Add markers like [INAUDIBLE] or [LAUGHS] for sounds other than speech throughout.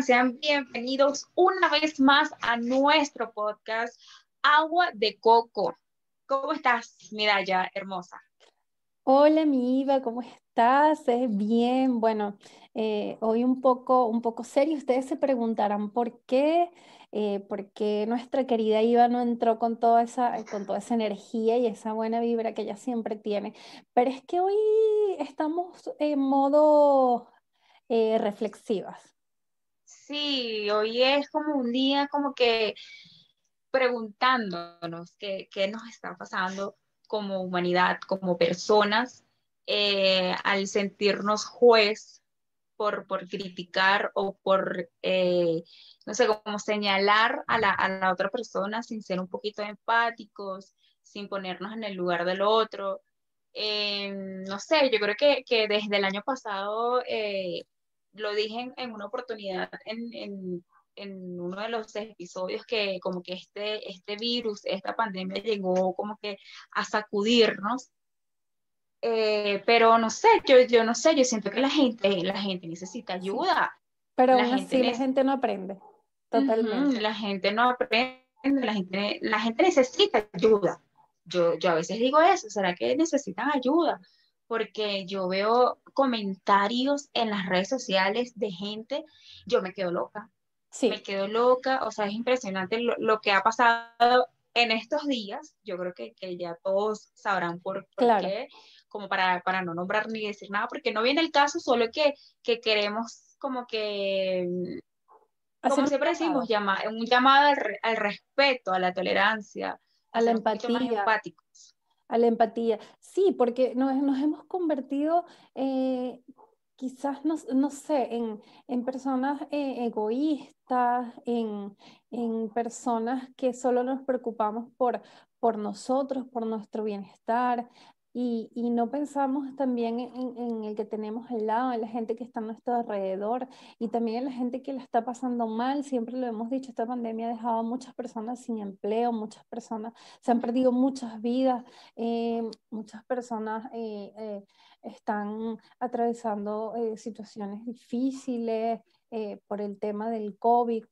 Sean bienvenidos una vez más a nuestro podcast Agua de Coco. ¿Cómo estás, Miraya, hermosa? Hola, mi Iva, ¿cómo estás? Bien, bueno, eh, hoy un poco, un poco serio. Ustedes se preguntarán por qué, eh, por qué nuestra querida Iva no entró con toda esa, con toda esa energía y esa buena vibra que ella siempre tiene. Pero es que hoy estamos en modo eh, reflexivas. Sí, hoy es como un día como que preguntándonos qué, qué nos está pasando como humanidad, como personas, eh, al sentirnos juez por, por criticar o por, eh, no sé, como señalar a la, a la, otra persona sin ser un poquito empáticos, sin ponernos en el lugar del otro. no sé, yo creo que, que, desde el año pasado lo dije en, una oportunidad en, uno de los episodios que como que este, este virus, esta pandemia llegó como que a sacudirnos. Eh, pero no sé, yo, yo no sé, yo siento que la gente, la gente necesita ayuda. Pero aún así la gente no aprende, totalmente. la gente no aprende, la gente, la gente necesita ayuda. Yo, yo a veces digo eso, ¿será que necesitan ayuda? Porque yo veo comentarios en las redes sociales de gente, yo me quedo loca. Sí. Me quedo loca, o sea, es impresionante lo, que ha pasado en estos días. Yo creo que, que ya todos sabrán por, qué, como para, para, no nombrar ni decir nada, porque no viene el caso, solo que, que queremos como que, como siempre decimos, llama, un llamado al, respeto, a la tolerancia, a, la empatía. empáticos a la empatía. Sí, porque nos, nos hemos convertido eh, quizás, no, no, sé, en, en personas eh, egoístas, en, en, personas que solo nos preocupamos por, por nosotros, por nuestro bienestar, y, y, no pensamos también en, en, el que tenemos al lado, en la gente que está a nuestro alrededor y también en la gente que la está pasando mal. Siempre lo hemos dicho, esta pandemia ha dejado a muchas personas sin empleo, muchas personas se han perdido muchas vidas, eh, muchas personas eh, eh, están atravesando situaciones difíciles por el tema del COVID.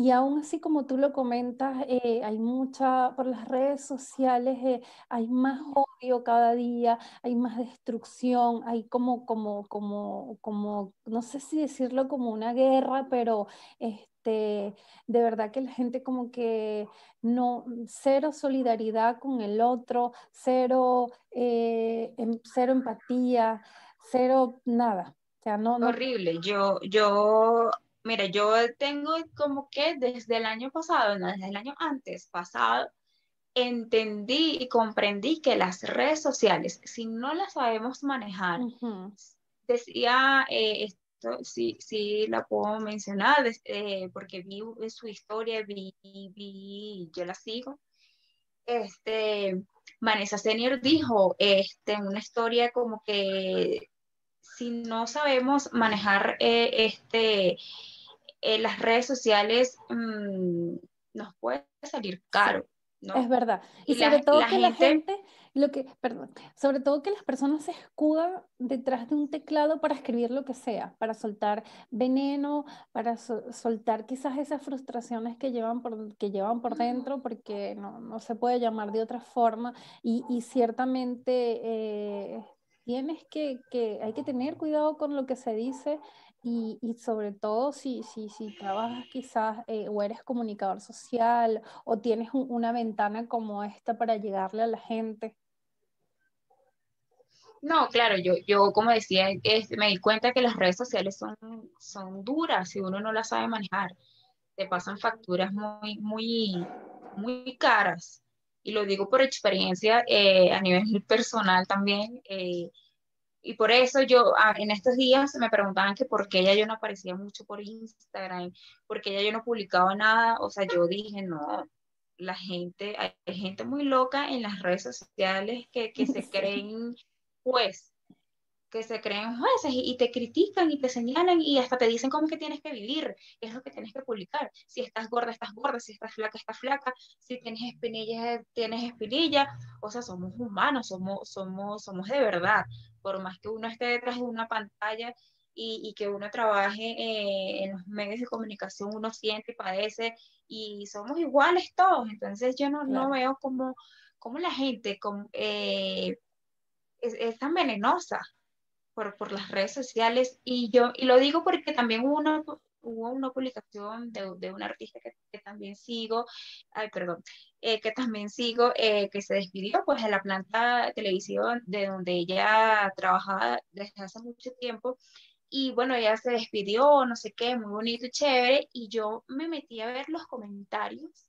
Y aún así, como tú lo comentas, eh, hay mucha, por las redes sociales, eh, hay más odio cada día, hay más destrucción, hay como, como, como, como, no sé si decirlo como una guerra, pero este, de verdad que la gente como que no, cero solidaridad con el otro, cero, eh, em, cero empatía, cero nada. O no, Horrible. Yo, yo Mira, yo tengo como que desde el año pasado, no, desde el año antes pasado, entendí y comprendí que las redes sociales, si no las sabemos manejar, decía, eh, esto sí, sí la puedo mencionar, eh, porque vi su historia, vi, vi, yo la sigo. Este, Vanessa Senior dijo este, una historia como que si no sabemos manejar eh, este, eh, las redes sociales mm, nos puede salir caro. ¿no? Es verdad. Y, sobre todo que la gente, lo que, perdón, sobre todo que las personas se escudan detrás de un teclado para escribir lo que sea, para soltar veneno, para soltar quizás esas frustraciones que llevan por, que llevan por dentro, porque no, no se puede llamar de otra forma. Y, y ciertamente eh, tienes que, que, hay que tener cuidado con lo que se dice y, sobre todo si, si, si trabajas quizás eh, o eres comunicador social o tienes una ventana como esta para llegarle a la gente. No, claro, yo, yo como decía, me di cuenta que las redes sociales son, son duras si uno no las sabe manejar. Te pasan facturas muy, muy, muy caras. Y lo digo por experiencia eh, a nivel [LAUGHS] personal también. Eh, y por eso yo ah, en estos días me preguntaban que por qué ella yo no aparecía mucho por Instagram, por qué ella yo no publicaba nada. O sea, yo dije, no, la gente, hay gente muy loca en las redes sociales que, que se [LAUGHS] creen pues que se creen jueces y, te critican y te señalan y hasta te dicen cómo es que tienes que vivir, qué es lo que tienes que publicar. Si estás gorda, estás gorda, si estás flaca, estás flaca, si tienes espinillas, tienes espinilla. O sea, somos humanos, somos, somos, somos de verdad. Por más que uno esté detrás de una pantalla, y, que uno trabaje eh, en los medios de comunicación, uno siente y padece y somos iguales todos. Entonces yo no, no veo cómo, cómo la gente eh, es, tan venenosa por, por, las redes sociales y yo, y lo digo porque también uno hubo una publicación de, de un artista que, que, también sigo, ay, perdón, eh, que también sigo, eh, que se despidió pues de la planta de televisión de donde ella trabajaba desde hace mucho tiempo. Y bueno, ella se despidió, no sé qué, muy bonito y chévere. Y yo me metí a ver los comentarios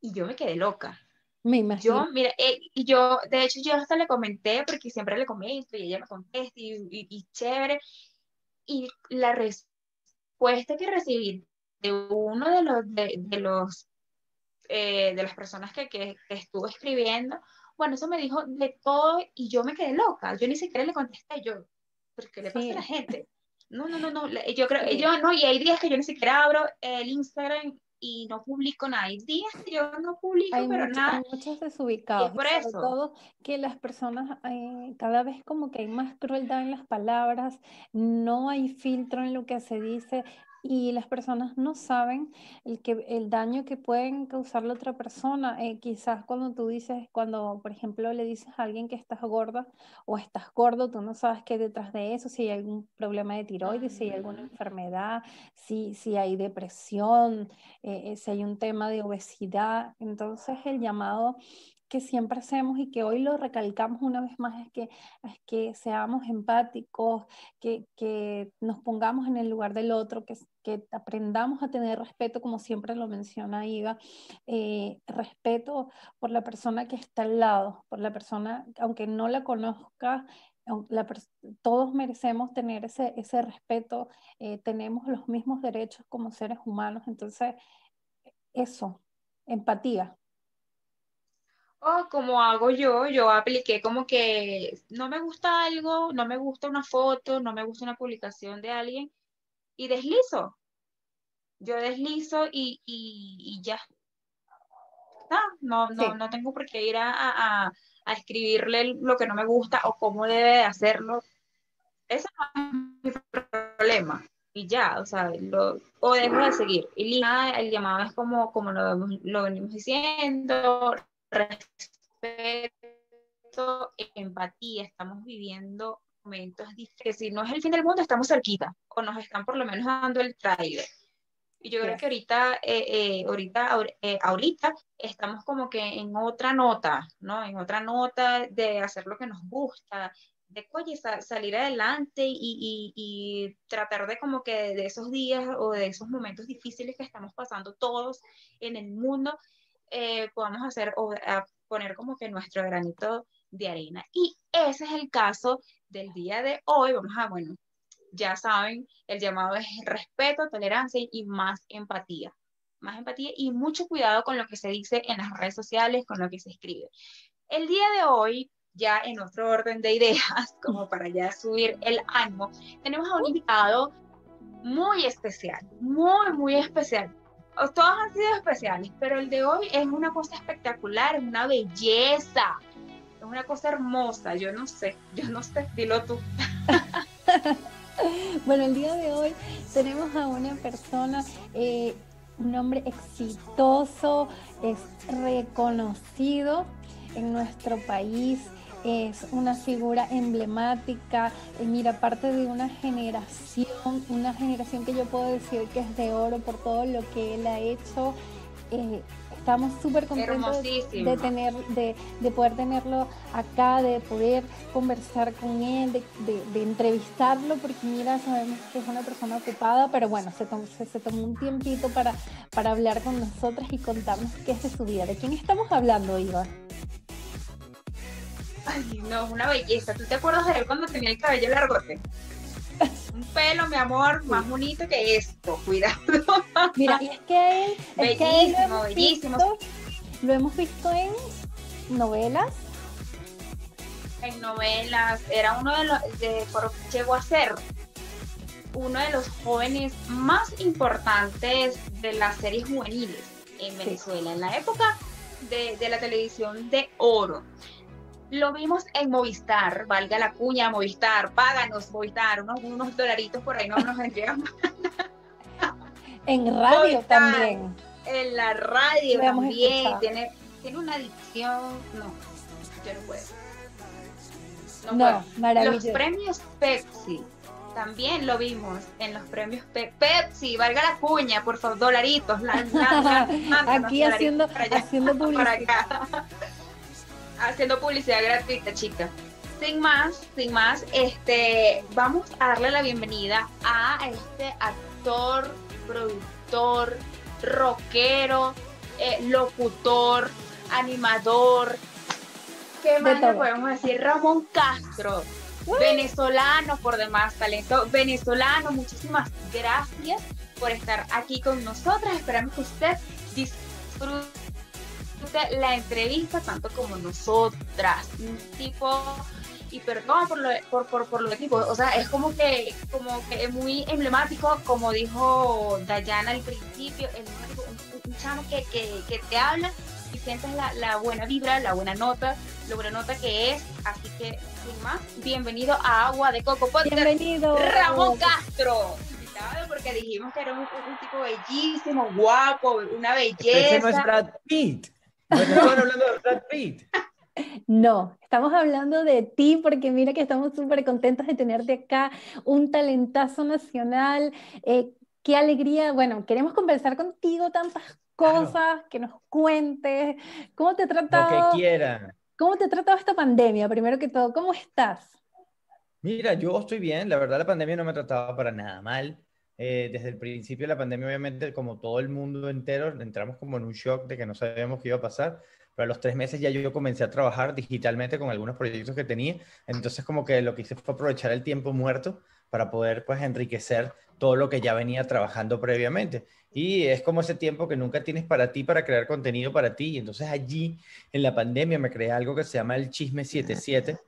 y yo me quedé loca. Me imagino. Yo, mira, eh, y yo, de hecho, yo hasta le comenté, porque siempre le comento y ella me contesta y, y chévere. Y la respuesta que recibí de uno de los, de, los eh, de las personas que, que, estuvo escribiendo, bueno, eso me dijo de todo y yo me quedé loca. Yo ni siquiera le contesté, yo, ¿pero qué le pasa a la gente? No, no, no, no, yo creo, yo no, y hay días que yo ni siquiera abro el Instagram y no publico nada. Hay días que yo no publico, pero nada. Hay muchos desubicados. por eso. Sobre todo que las personas, eh, cada vez como que hay más crueldad en las palabras, no hay filtro en lo que se dice, y las personas no saben el, que, el daño que pueden causarle a otra persona. Eh, quizás cuando tú dices, cuando por ejemplo le dices a alguien que estás gorda o estás gordo, tú no sabes qué detrás de eso, si hay algún problema de tiroides, si hay alguna enfermedad, si, si hay depresión, eh, eh, si hay un tema de obesidad. Entonces el llamado que siempre hacemos y que hoy lo recalcamos una vez más es que, es que seamos empáticos, que, que, nos pongamos en el lugar del otro, que, que aprendamos a tener respeto, como siempre lo menciona Iva, eh, respeto por la persona que está al lado, por la persona, aunque no la conozca, todos merecemos tener ese, ese respeto, eh, tenemos los mismos derechos como seres humanos, entonces eso, empatía. O como hago yo, yo apliqué como que no me gusta algo, no me gusta una foto, no me gusta una publicación de alguien y deslizo. Yo deslizo y, y, ya. No, no, no, tengo por qué ir a, a, a, escribirle lo que no me gusta o cómo debe de hacerlo. Ese no es mi problema. Y ya, o sea, lo, o dejo de seguir. Y nada, el llamado es como, como lo, lo venimos diciendo, respeto, empatía, estamos viviendo momentos que si no es el fin del mundo, estamos cerquita, o nos están por lo menos dando el trailer. Y yo creo que ahorita, eh, eh, ahorita, eh, ahorita estamos como que en otra nota, ¿no? En otra nota de hacer lo que nos gusta, de oye, salir adelante y, y, tratar de como que de esos días o de esos momentos difíciles que estamos pasando todos en el mundo, eh, podamos hacer o poner como que nuestro granito de arena. Y ese es el caso del día de hoy. Vamos a, bueno, ya saben, el llamado es respeto, tolerancia y más empatía. Más empatía y mucho cuidado con lo que se dice en las redes sociales, con lo que se escribe. El día de hoy, ya en otro orden de ideas, [LAUGHS] como para ya subir el ánimo, tenemos a un invitado muy especial, muy, muy especial todos han sido especiales, pero el de hoy es una cosa espectacular, es una belleza, es una cosa hermosa, yo no sé, yo no sé, dilo tú. [LAUGHS] bueno, el día de hoy tenemos a una persona, eh, un hombre exitoso, es reconocido en nuestro país, es una figura emblemática, eh, mira, parte de una generación, una generación que yo puedo decir que es de oro por todo lo que él ha hecho. Eh, estamos súper contentos de tener, de, de, poder tenerlo acá, de poder conversar con él, de, de, entrevistarlo, porque mira, sabemos que es una persona ocupada, pero bueno, se tomó, se, tomó un tiempito para, para hablar con nosotras y contarnos qué es de su vida. ¿De quién estamos hablando, Iván? Ay, no, una belleza. ¿Tú te acuerdas de él cuando tenía el cabello largo? Un pelo, mi amor, más bonito que esto. Cuidado. Mira, es que él. Bellísimo, lo bellísimo. lo hemos visto en novelas. En novelas. Era uno de los. De, llegó a ser uno de los jóvenes más importantes de las series juveniles en Venezuela, en la época de, de la televisión de oro. Lo vimos en Movistar, valga la cuña, Movistar, páganos Movistar, unos, unos dolaritos por ahí no nos entregan. [LAUGHS] en radio también. En la radio también, tiene, tiene una adicción, no, yo no puedo. No, no Los premios Pepsi también lo vimos en los premios Pepsi, valga la cuña, por favor, dolaritos. Aquí haciendo, haciendo publicidad. Haciendo publicidad gratuita, chicas. Sin más, sin más, este, vamos a darle la bienvenida a este actor, productor, rockero, eh, locutor, animador. ¿Qué más le podemos decir? Ramón Castro venezolano por demás, talento venezolano. Muchísimas gracias por estar aquí con nosotras. Esperamos que usted disfrute la entrevista tanto como nosotras. Un tipo y perdón por lo, por, por, por lo tipo, o sea, es como que, como que es muy emblemático, como dijo Dayana al principio, un, un, chamo que, que, que, te habla y sientes la, la, buena vibra, la buena nota, la buena nota que es, así que bienvenido a Agua de Coco Podcast. Bienvenido. Ramón Castro. Porque dijimos que era un, tipo bellísimo, guapo, una belleza. Ese no es Brad Pitt. No estamos hablando de Brad Pitt. [LAUGHS] No, estamos hablando de ti porque mira que estamos súper contentos de tenerte acá, un talentazo nacional. Eh, qué alegría, bueno, queremos conversar contigo tantas cosas, que nos cuentes, cómo te trata. Lo que quieran. ¿Cómo te ha tratado esta pandemia? Primero que todo, ¿cómo estás? Mira, yo estoy bien. La verdad, la pandemia no me ha tratado para nada mal. Eh, desde el principio de la pandemia, obviamente, como todo el mundo entero, entramos como en un shock de que no sabíamos qué iba a pasar. Pero a los tres meses ya yo comencé a trabajar digitalmente con algunos proyectos que tenía. Entonces, como que lo que hice fue aprovechar el tiempo muerto para poder, pues, enriquecer todo lo que ya venía trabajando previamente. Y es como ese tiempo que nunca tienes para ti, para crear contenido para ti. Y entonces allí, en la pandemia, me creé algo que se llama el Chisme 77.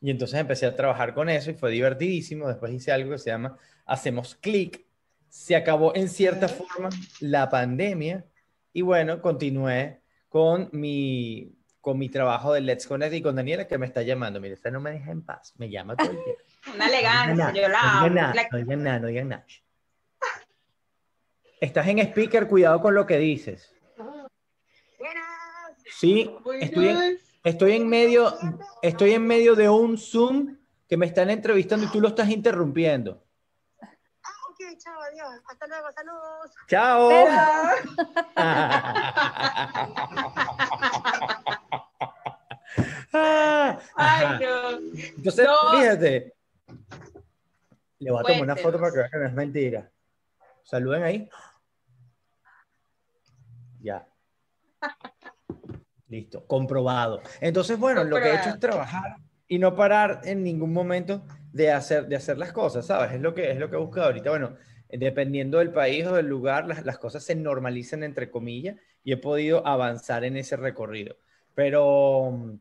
Y entonces empecé a trabajar con eso y fue divertidísimo. Después hice algo que se llama Hacemos Clic. Se acabó en cierta forma la pandemia. Y bueno, continué con mi, con mi trabajo de Let's Connect y con Daniela que me está llamando. Mire, esta no me deja en paz. Me llama todo el tiempo. [LAUGHS] Una elegancia, yo la amo. No digan nada, no digan nada. Estás en speaker, cuidado con lo que dices. Sí, estoy en, estoy en medio, estoy en medio de un Zoom que me están entrevistando y tú lo estás interrumpiendo. Chao, adiós. Hasta luego, saludos. Chao. [LAUGHS] Ay, no. Entonces, fíjate. Le voy a tomar una foto para que vean que no es mentira. Saluden ahí. Ya. Listo, comprobado. Entonces, bueno, lo que he hecho es trabajar y no parar en ningún momento de hacer, de hacer las cosas, ¿sabes? Es lo que, es lo que he buscado ahorita. Bueno, dependiendo del país o del lugar, las, las cosas se normalizan entre comillas y he podido avanzar en ese recorrido. Pero,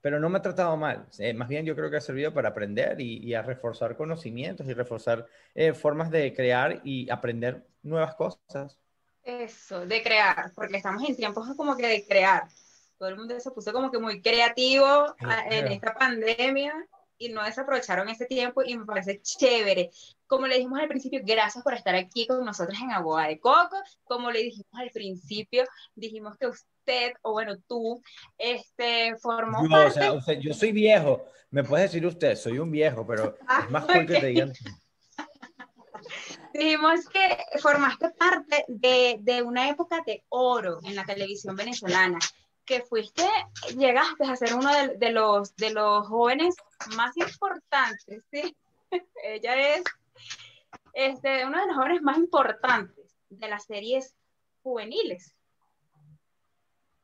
pero no me ha tratado mal. Eh, más bien yo creo que ha servido para aprender y, a reforzar conocimientos y reforzar eh, formas de crear y aprender nuevas cosas. Eso, de crear, porque estamos en tiempos como que de crear. Todo el mundo se puso como que muy creativo en esta pandemia y no desaprovecharon ese tiempo y me parece chévere. Como le dijimos al principio, gracias por estar aquí con nosotros en Agua de Coco. Como le dijimos al principio, dijimos que usted, o bueno, tú, este, formó yo, parte... O sea, yo soy viejo, me puedes decir usted, soy un viejo, pero [LAUGHS] es más cool que te digan [LAUGHS] dijimos que formaste parte de, de, una época de oro en la televisión venezolana, que fuiste, llegaste a ser uno de, de los, de los jóvenes más importantes, ¿sí? [LAUGHS] Ella es este, uno de los jóvenes más importantes de las series juveniles.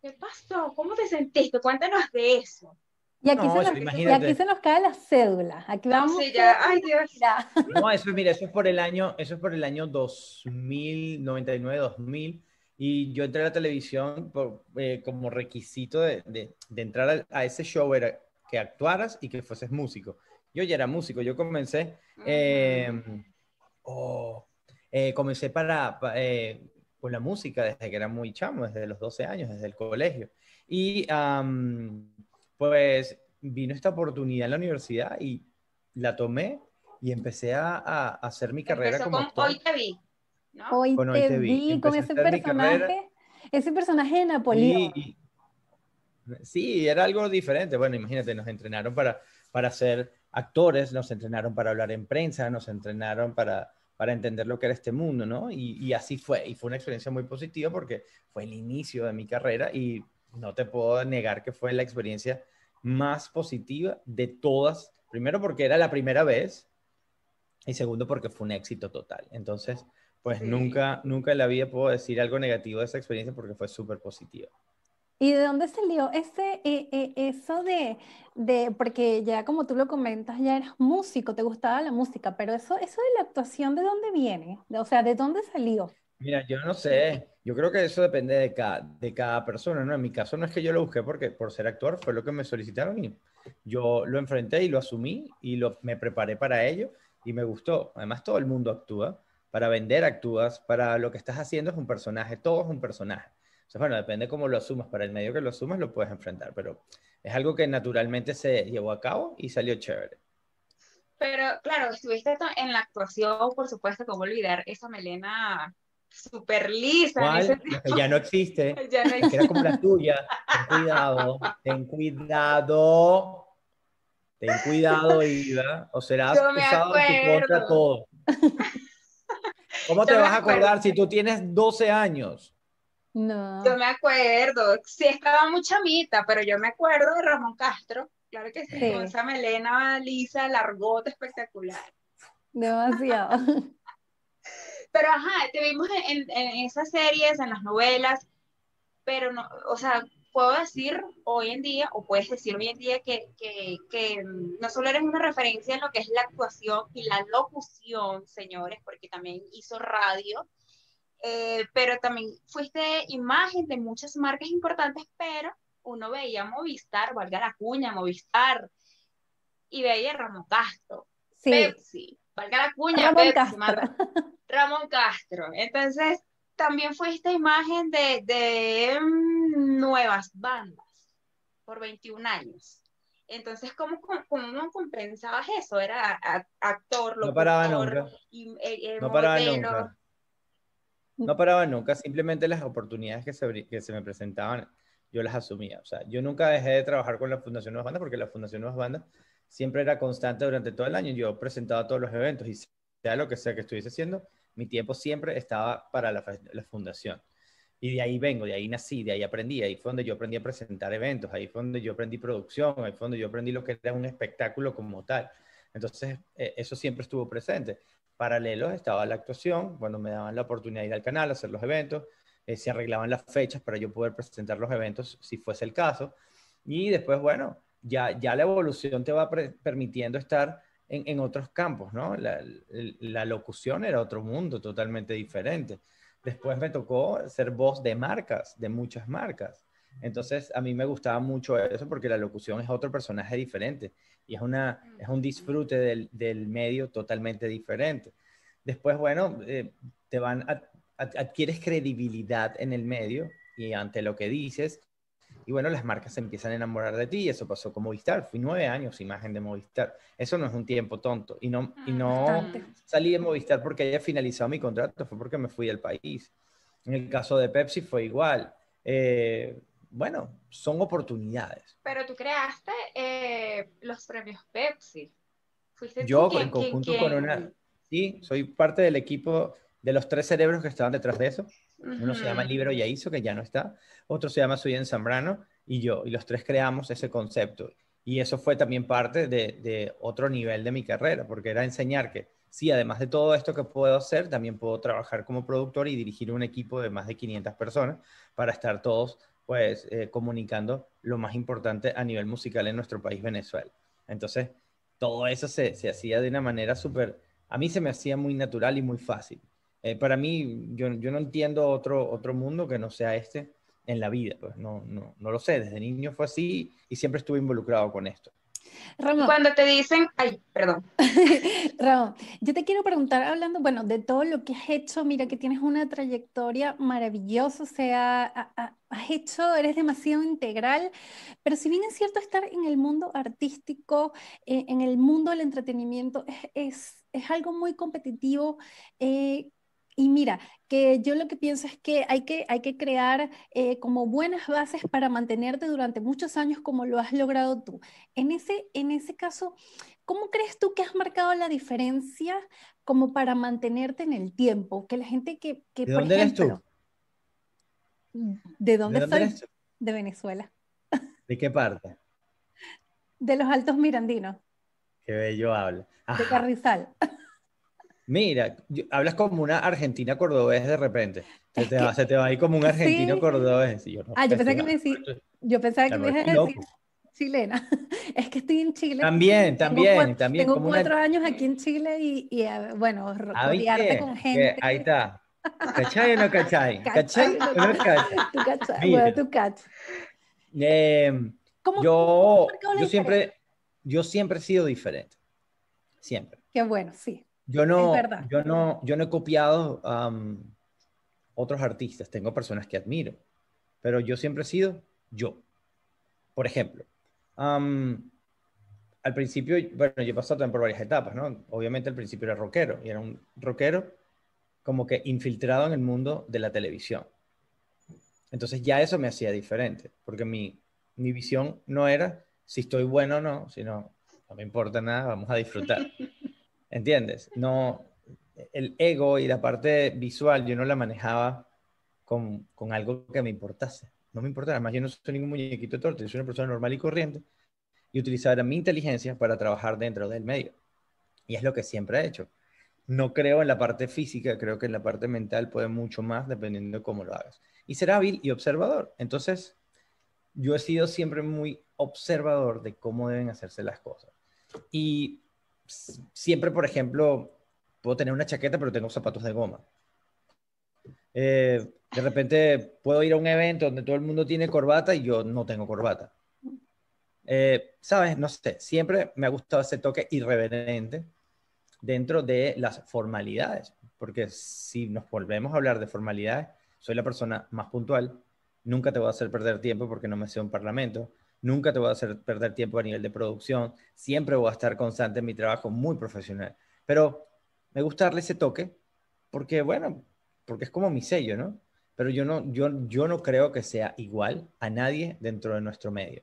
¿Qué pasó? ¿Cómo te sentiste? Cuéntanos de eso. Y aquí, se, nos, y aquí se nos cae la cédula. Aquí vamos. Sí, ya. Ay, Dios. No, eso, mira, eso es por el año, eso es por el año 2000, 99, 2000. Y yo entré a la televisión por, eh, como requisito de, de, de entrar a, a, ese show era que actuaras y que fueses músico. Yo ya era músico, yo comencé, eh, oh, eh, comencé para, para eh, con la música desde que era muy chamo, desde los 12 años, desde el colegio. Y um, pues vino esta oportunidad en la universidad y la tomé y empecé a, a hacer mi carrera Empezó como con actor. Hoy te vi. ¿No? Hoy Con Hoy te te vi. vi con ese personaje, ese personaje de Napoleón. Y- y- sí, era algo diferente. Bueno, imagínate, nos entrenaron para, para ser actores, nos entrenaron para hablar en prensa, nos entrenaron para, para entender lo que era este mundo, ¿no? Y, y así fue. Y fue una experiencia muy positiva porque fue el inicio de mi carrera y no te puedo negar que fue la experiencia más positiva de todas. Primero porque era la primera vez y segundo porque fue un éxito total. Entonces, pues Sí. nunca, nunca en la vida puedo decir algo negativo de esa experiencia porque fue súper positiva. ¿Y de dónde salió ese, eh, eh, eso de, de, porque ya como tú lo comentas, ya eras músico, te gustaba la música, pero eso, eso de la actuación, ¿de dónde viene? O sea, ¿de dónde salió? Mira, yo no sé, yo creo que eso depende de cada, de cada persona, ¿no? En mi caso no es que yo lo busqué porque por ser actor fue lo que me solicitaron y yo lo enfrenté y lo asumí y lo, me preparé para ello y me gustó. Además, todo el mundo actúa, para vender actúas, para lo que estás haciendo es un personaje, todo es un personaje. O sea, bueno, depende cómo lo asumas, para el medio que lo asumas lo puedes enfrentar, pero es algo que naturalmente se llevó a cabo y salió chévere. Pero claro, estuviste en la actuación, por supuesto, cómo olvidar esa melena súper lisa ese [LAUGHS] ya no existe. [LAUGHS] Ya no que era como la tuya. Ten cuidado, ten cuidado. Ten cuidado, Ida, o serás Yo me usado en tu contra todo. [LAUGHS] ¿Cómo te vas a acordar si tú tienes 12 años? No. Yo me acuerdo, sí estaba muy chamita, pero yo me acuerdo de Ramón Castro, claro que sí, Sí. con esa melena lisa, largota, espectacular. Demasiado. [LAUGHS] Pero ajá, te vimos en, en esas series, en las novelas, pero no, o sea, puedo decir hoy en día, o puedes decir hoy en día que, que, que no solo eres una referencia en lo que es la actuación y la locución, señores, porque también hizo radio, eh, pero también fuiste imagen de muchas marcas importantes, pero uno veía Movistar, valga la cuña, Movistar, y veía Ramón Castro, Sí, Pepsi, valga la cuña, Ramón Pepsi, Castro. Ramón Castro. Entonces, también fue esta imagen de, de mm, nuevas bandas por 21 años. Entonces, ¿cómo, cómo, cómo compensabas eso? Era actor, No paraba locutor, nunca. y, eh, eh, No paraba modelo. nunca. No paraba nunca. Simplemente las oportunidades que se, que se me presentaban, yo las asumía. O sea, yo nunca dejé de trabajar con la Fundación Nuevas Bandas porque la Fundación Nuevas Bandas siempre era constante durante todo el año. Yo presentaba todos los eventos y sea lo que sea que estuviese haciendo, mi tiempo siempre estaba para la, la fundación. Y de ahí vengo, de ahí nací, de ahí aprendí, ahí fue donde yo aprendí a presentar eventos, ahí fue donde yo aprendí producción, ahí fue donde yo aprendí lo que era un espectáculo como tal. Entonces, eh, eso siempre estuvo presente. Paralelo estaba la actuación, cuando me daban la oportunidad de ir al canal, hacer los eventos, eh, se arreglaban las fechas para yo poder presentar los eventos si fuese el caso. Y después, bueno, ya, ya la evolución te va permitiendo estar en, en otros campos, ¿no? La, la locución era otro mundo totalmente diferente. Después me tocó ser voz de marcas, de muchas marcas. Entonces, a mí me gustaba mucho eso porque la locución es otro personaje diferente y es, una, es un disfrute del, del medio totalmente diferente. Después, bueno, eh, te van a, adquieres credibilidad en el medio y ante lo que dices. Y bueno, las marcas se empiezan a enamorar de ti y eso pasó con Movistar. Fui nueve años imagen de Movistar. Eso no es un tiempo tonto. Y no, y no Bastante. salí de Movistar porque haya finalizado mi contrato, fue porque me fui del país. En el caso de Pepsi fue igual. Eh, bueno, son oportunidades. Pero tú creaste eh, los premios Pepsi. Fuiste Yo en quien- conjunto quien- con una... Sí, soy parte del equipo de los tres cerebros que estaban detrás de eso. Uno se llama Ujú. Libero Yaizo, que ya no está. Otro se llama Suyen Zambrano y yo. Y los tres creamos ese concepto. Y eso fue también parte de, de otro nivel de mi carrera, porque era enseñar que sí, además de todo esto que puedo hacer, también puedo trabajar como productor y dirigir un equipo de más de 500 personas para estar todos pues eh, comunicando lo más importante a nivel musical en nuestro país, Venezuela. Entonces, todo eso se, se hacía de una manera súper, a mí se me hacía muy natural y muy fácil. Eh, para mí, yo, yo no entiendo otro, otro mundo que no sea este en la vida, pues no, no, no lo sé, desde niño fue así y siempre estuve involucrado con esto. Ramón, Cuando te dicen, ay, perdón, [LAUGHS] Ramón, yo te quiero preguntar, hablando, bueno, de todo lo que has hecho, mira que tienes una trayectoria maravillosa, o sea, ha- ha- has hecho, eres demasiado integral, pero si bien es cierto estar en el mundo artístico, eh, en el mundo del entretenimiento, es, es, es algo muy competitivo. eh, y mira, que yo lo que pienso es que hay que, hay que crear eh, como buenas bases para mantenerte durante muchos años como lo has logrado tú. En ese, en ese caso, ¿Cómo crees tú que has marcado la diferencia como para mantenerte en el tiempo? Que la gente que, que ¿De por dónde eres tú? ¿de dónde ¿De dónde eres tú? De Venezuela, [LAUGHS] ¿De qué parte? de los Altos Mirandinos, Qué bello habla. de. Carrizal. [LAUGHS] Mira, hablas como una argentina cordobés de repente. Se te, va, se te va a ir como un argentino Sí. cordobés. Yo, no Ah, yo sé, pensé que me decís- Yo pensaba que me ibas a decir chilena. [LAUGHS] Es que estoy en Chile. También, Tengo también, cua- también. Tengo como una- cuatro años aquí en Chile y, y, eh, bueno, Ah, rodearte con Que gente. ahí está. ¿Cachai o no cachai? [LAUGHS] ¿Cachai o no cachai? [LAUGHS] Tú cachas, Mira. bueno, tú. Eh, ¿Cómo- cómo yo, siempre, yo siempre he sido diferente. Siempre. Qué bueno, sí. Yo no, yo no, yo no he copiado am, otros artistas. Tengo personas que admiro, pero yo siempre he sido yo. Por ejemplo, am, al principio, bueno, yo he pasado también por varias etapas, ¿no? Obviamente al principio era rockero y era un rockero como que infiltrado en el mundo de la televisión. Entonces ya eso me hacía diferente, porque mi, mi visión no era si estoy bueno o no, sino no me importa nada, vamos a disfrutar. [LAUGHS] ¿Entiendes? No, el ego y la parte visual yo no la manejaba con, con algo que me importase. No me importaba, además yo no soy ningún muñequito de torta, yo soy una persona normal y corriente y utilizaba mi inteligencia para trabajar dentro del medio. Y es lo que siempre he hecho. No creo en la parte física, creo que en la parte mental puede mucho más dependiendo de cómo lo hagas. Y ser hábil y observador. Entonces, yo he sido siempre muy observador de cómo deben hacerse las cosas. Y siempre, por ejemplo, puedo tener una chaqueta, pero tengo zapatos de goma. Eh, de repente puedo ir a un evento donde todo el mundo tiene corbata y yo no tengo corbata. Eh, ¿Sabes? No sé, siempre me ha gustado ese toque irreverente dentro de las formalidades, porque si nos volvemos a hablar de formalidades, soy la persona más puntual, nunca te voy a hacer perder tiempo porque no me sé un parlamento, nunca te voy a hacer perder tiempo a nivel de producción, siempre voy a estar constante en mi trabajo, muy profesional, pero me gusta darle ese toque porque, bueno, porque es como mi sello, ¿no? Pero yo no, yo, yo no creo que sea igual a nadie dentro de nuestro medio.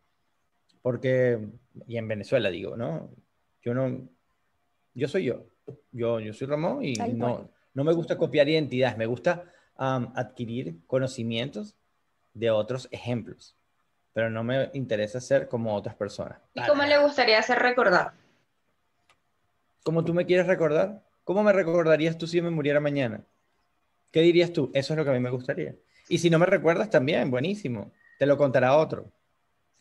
Porque, y en Venezuela digo, ¿no? Yo no, yo soy yo. Yo, yo soy Ramón y Tal no, cual. no me gusta copiar identidades, me gusta adquirir conocimientos de otros ejemplos, pero no me interesa ser como otras personas. ¿y cómo le gustaría ser recordado? ¿Cómo tú me quieres recordar? ¿Cómo me recordarías tú si yo me muriera mañana? ¿Qué dirías tú? Eso es lo que a mí me gustaría. Y si no me recuerdas también, buenísimo. Te lo contará otro.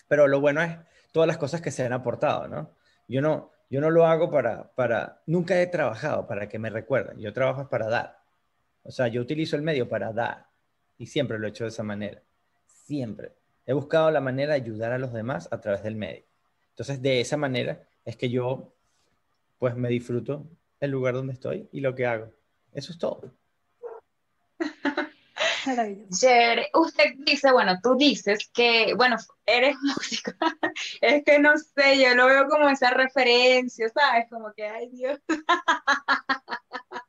Pero lo bueno es todas las cosas que se han aportado, ¿no? Yo no, yo no lo hago para, para, nunca he trabajado para que me recuerden. Yo trabajo para dar. O sea, yo utilizo el medio para dar. Y siempre lo he hecho de esa manera. Siempre. He buscado la manera de ayudar a los demás a través del medio. Entonces, de esa manera es que yo, pues, me disfruto el lugar donde estoy y lo que hago. Eso es todo. Maravilloso. Chévere. Usted dice, bueno, tú dices que, bueno, eres músico. [LAUGHS] Es que no sé, yo lo veo como esa referencia, ¿sabes? Como que, ay Dios. [LAUGHS]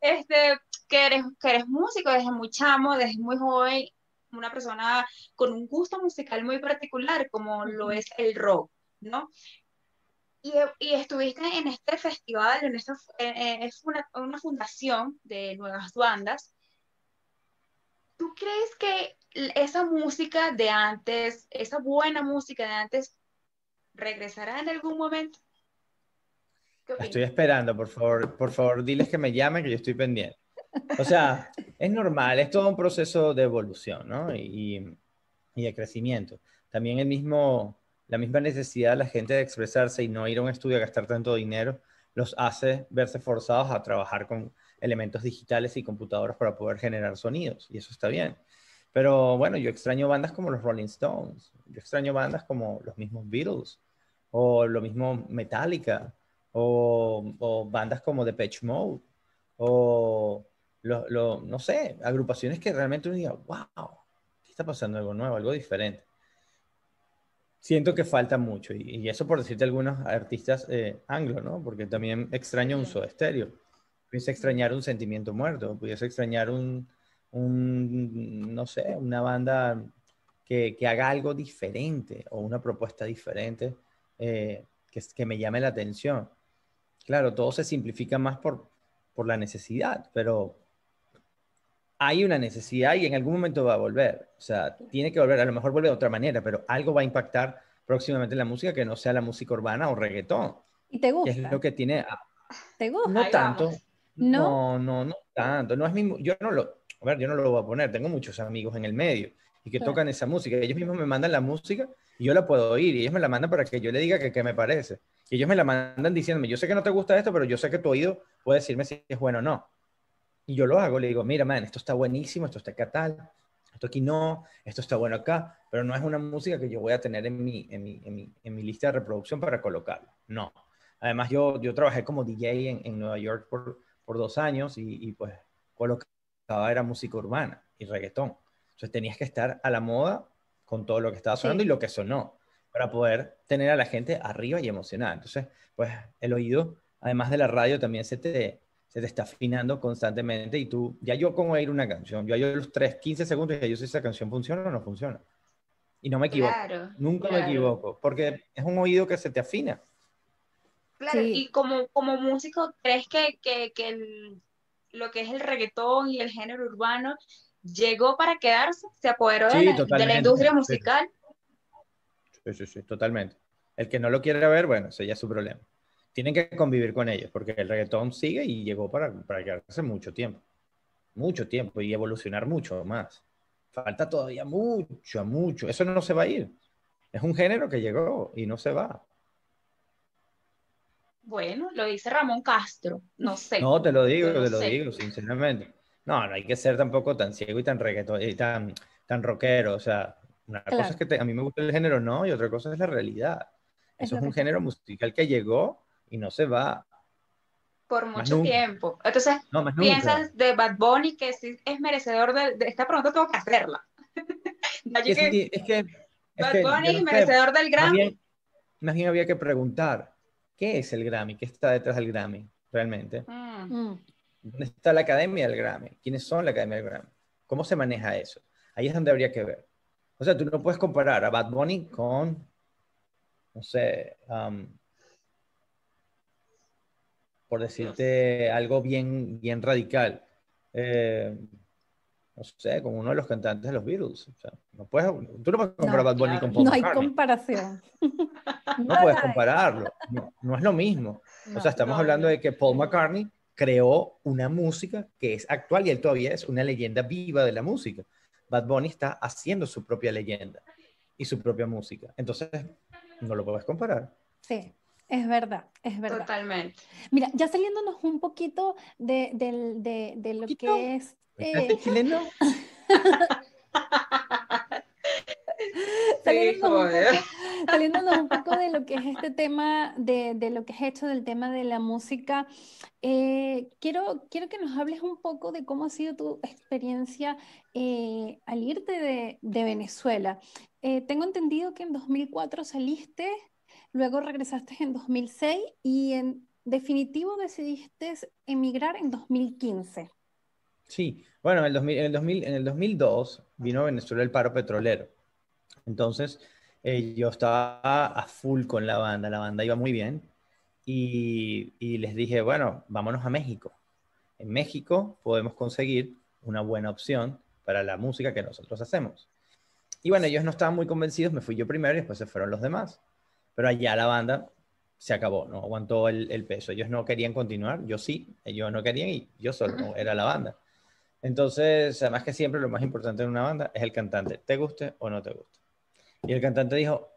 Este, que eres, que eres músico desde muy chamo, desde muy joven, una persona con un gusto musical muy particular, como lo es el rock, ¿no? Y, y estuviste en este festival, en esta, en- en- es una, una fundación de nuevas bandas. ¿Tú crees que esa música de antes, esa buena música de antes, regresará en algún momento? Estoy esperando, por favor, por favor, diles que me llamen, que yo estoy pendiente. O sea, es normal, es todo un proceso de evolución, ¿no? Y, y de crecimiento. También el mismo, la misma necesidad de la gente de expresarse y no ir a un estudio a gastar tanto dinero, los hace verse forzados a trabajar con elementos digitales y computadoras para poder generar sonidos, y eso está bien. Pero bueno, yo extraño bandas como los Rolling Stones, yo extraño bandas como los mismos Beatles, o lo mismo Metallica, o, o bandas como Depeche Mode, o lo, lo- no sé, agrupaciones que realmente uno diga, wow, ¿qué está pasando? Algo nuevo, algo diferente. Siento que falta mucho, y, y eso por decirte algunos artistas eh, anglo, ¿no? Porque también extraño un. Soda Stereo. Pudiese extrañar un Sentimiento Muerto, pudiese extrañar un, un, no sé, una banda que, que haga algo diferente o una propuesta diferente eh, que, que me llame la atención. Claro, todo se simplifica más por, por la necesidad, pero hay una necesidad y en algún momento va a volver. O sea, tiene que volver, a lo mejor vuelve de otra manera, pero algo va a impactar próximamente en la música que no sea la música urbana o reggaetón, ¿Y te que gusta? es lo que tiene... a- ¿Te gusta? no tanto. ¿No? No, no, no tanto. No es mi, yo no lo, a ver, yo no lo voy a poner. Tengo muchos amigos en el medio y que Claro. tocan esa música. Ellos mismos me mandan la música y yo la puedo oír y ellos me la mandan para que yo le diga que qué me parece. Y ellos me la mandan diciéndome, yo sé que no te gusta esto, pero yo sé que tu oído puede decirme si es bueno o no. Y yo lo hago, le digo, mira, man, esto está buenísimo, esto está acá tal, esto aquí no, esto está bueno acá, pero no es una música que yo voy a tener en mi, en mi, en mi, en mi lista de reproducción para colocarla. No. Además, yo, yo trabajé como DJ en, en Nueva York por, por dos años y, y pues colocaba era música urbana y reggaetón. Entonces tenías que estar a la moda con todo lo que estaba sonando Sí. y lo que sonó para poder tener a la gente arriba y emocionada. Entonces, pues el oído, además de la radio, también se te, se te está afinando constantemente y tú, ya yo con oír una canción, yo a los 3, 15 segundos ya yo sé si esa canción funciona o no funciona. Y no me equivoco. Claro, Nunca me equivoco, porque es un oído que se te afina. Claro, Sí. y como, como músico, ¿crees que, que, que el- lo que es el reggaetón y el género urbano llegó para quedarse? ¿Se apoderó de, la, de la industria musical? Sí, sí, sí, totalmente. El que no lo quiere ver, bueno, ese ya es su problema. Tienen que convivir con ellos, porque el reggaetón sigue y llegó para, para quedarse mucho tiempo. Mucho tiempo y evolucionar mucho más. Falta todavía mucho, mucho. Eso no se va a ir. Es un género que llegó y no se va. Bueno, lo dice Ramón Castro, no sé. No, te lo digo, no te lo sé. digo, sinceramente. No, no hay que ser tampoco tan ciego y tan reggaetón y tan, tan rockero. O sea, una cosa Claro. es que te- a mí me gusta el género, no, y otra cosa es la realidad. Es Eso es un que- género musical que llegó y no se va. Por Más mucho tiempo. Entonces, No, más piensas de Bad Bunny que sí es merecedor de, de esta pregunta, tengo que hacerla. [LAUGHS] Allí Es que es que, es Bad que, Bunny no sé, merecedor del más Grammy. bien, más bien había que preguntar, ¿qué es el Grammy? ¿Qué está detrás del Grammy realmente? Mm, Mm, ¿Dónde está la academia del Grammy? ¿Quiénes son la academia del Grammy? ¿Cómo se maneja eso? Ahí es donde habría que ver. O sea, tú no puedes comparar a Bad Bunny con, no sé, um, por decirte algo bien, bien radical, eh, no sé, con uno de los cantantes de los Beatles. O sea, no puedes, tú no puedes comparar No, a Bad Bunny claro. con Paul No hay McCartney. comparación. [LAUGHS] No puedes compararlo. No, no es lo mismo. O sea, estamos no, hablando no. de que Paul McCartney creó una música que es actual y él todavía es una leyenda viva de la música. Bad Bunny está haciendo su propia leyenda y su propia música. Entonces, no lo puedes comparar. Sí, es verdad, es verdad. Totalmente. Mira, ya saliéndonos un poquito de, del- de- de lo ¿Poquito? que es... eh, ¿Este chileno? [LAUGHS] saliéndonos, un joder. poco, saliéndonos un poco de lo que es este tema, de, de lo que es hecho del tema de la música, eh, quiero, quiero que nos hables un poco de cómo ha sido tu experiencia eh, al irte de, de Venezuela. Eh, tengo entendido que en 2004 saliste, luego regresaste en 2006 y en definitivo decidiste emigrar en 2015. Sí, bueno, en el, 2000, en, el 2000, en el 2002 vino a Venezuela el paro petrolero. Entonces, eh, yo estaba a full con la banda, la banda iba muy bien. Y, y les dije, bueno, vámonos a México. En México podemos conseguir una buena opción para la música que nosotros hacemos. Y bueno, ellos no estaban muy convencidos, me fui yo primero y después se fueron los demás. Pero allá la banda se acabó, no aguantó el, el peso. Ellos no querían continuar, yo sí, ellos no querían y yo solo, no, era la banda. Entonces, además que siempre lo más importante en una banda es el cantante, te guste o no te guste. Y el cantante dijo,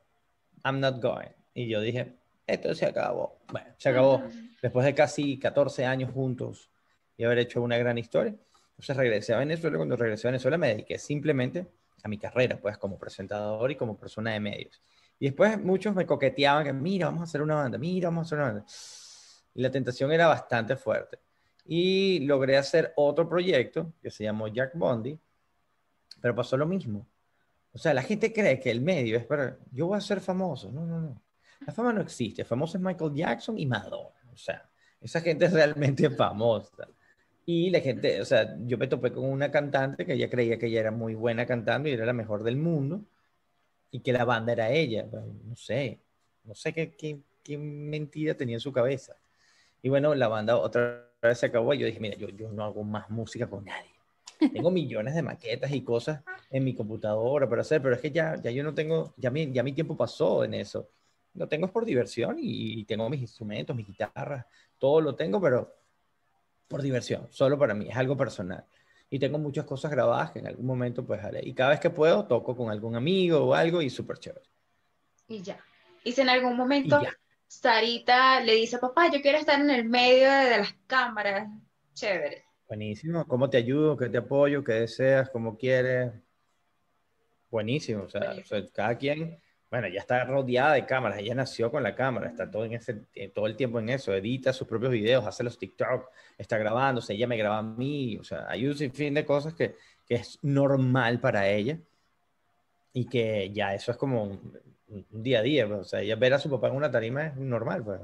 I'm not going. Y yo dije, esto se acabó. Bueno, se acabó. Después de casi 14 años juntos y haber hecho una gran historia. Entonces regresé a Venezuela. Cuando regresé a Venezuela me dediqué simplemente a mi carrera, pues como presentador y como persona de medios. Y después muchos me coqueteaban que, mira, vamos a hacer una banda, mira, vamos a hacer una banda. Y la tentación era bastante fuerte. Y logré hacer otro proyecto que se llamó Jack Bondi, pero pasó lo mismo. O sea, la gente cree que el medio es para, yo voy a ser famoso. No, no, no. La fama no existe. Famoso es Michael Jackson y Madonna. O sea, esa gente es realmente [LAUGHS] famosa. Y la gente, o sea, yo me topé con una cantante que ella creía que ella era muy buena cantando y era la mejor del mundo y que la banda era ella. Pues, no sé, no sé qué, qué, qué mentira tenía en su cabeza. Y bueno, la banda otra vez se acabó y yo dije, mira, yo, yo no hago más música con nadie. Tengo millones de maquetas y cosas en mi computadora para hacer, pero es que ya, ya yo no tengo, ya mi, ya mi tiempo pasó en eso. Lo tengo es por diversión y, tengo mis instrumentos, mis guitarras, todo lo tengo, pero por diversión, solo para mí, es algo personal. Y tengo muchas cosas grabadas que en algún momento pues haré. Y cada vez que puedo toco con algún amigo o algo y súper chévere. Y ya. Y si en algún momento Sarita le dice, papá, yo quiero estar en el medio de, las cámaras, chévere. Buenísimo. ¿Cómo te ayudo? ¿Qué te apoyo? ¿Qué deseas? ¿Cómo quieres? Buenísimo. O sea, cada quien, bueno, ya está rodeada de cámaras. Ella nació con la cámara. Está todo, en ese, eh, todo el tiempo en eso. Edita sus propios videos, hace los TikTok, está grabándose. Ella me graba a mí. O sea, hay un sinfín de cosas que, que es normal para ella. Y que ya eso es como un día a día, pues, o sea, ella ver a su papá en una tarima es normal, pues.